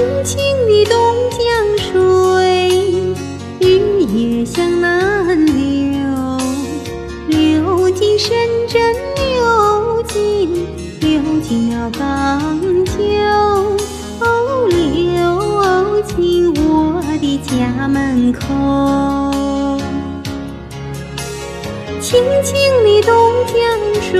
清清的东江水，日夜向南流，流进深圳，流进流进了港九，哦，流进我的家门口。清清的东江水，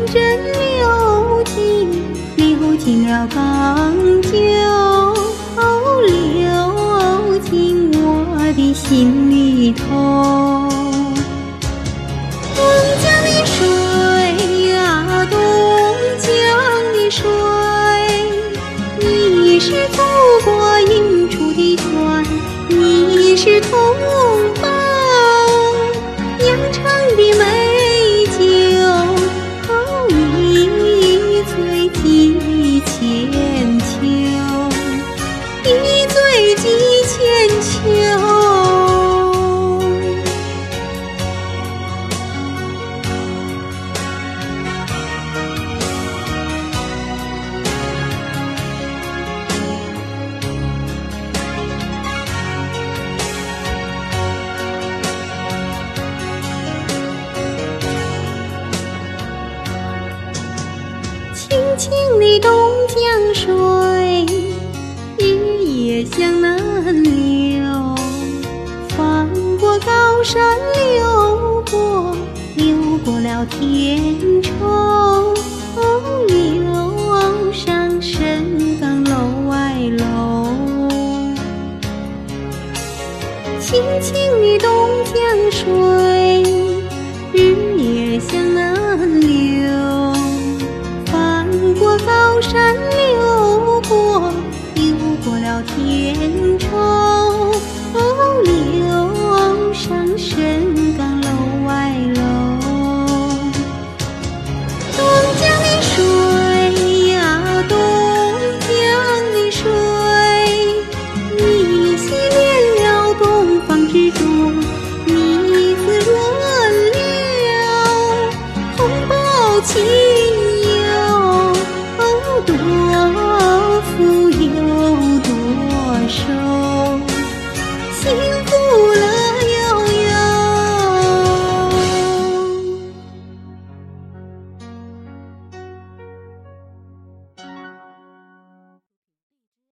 进深圳，流进流进了港九，流进我的心里头。东江的水呀，东江的水，你是祖国引出的船，你是同清清的东江水，日夜向南流，翻过高山，流过流过了天冲，哦，流上深港楼外楼。清清的东江水，片愁哦上深港楼外楼东江的水呀东江的水你洗练了东方之珠你滋润了红宝旗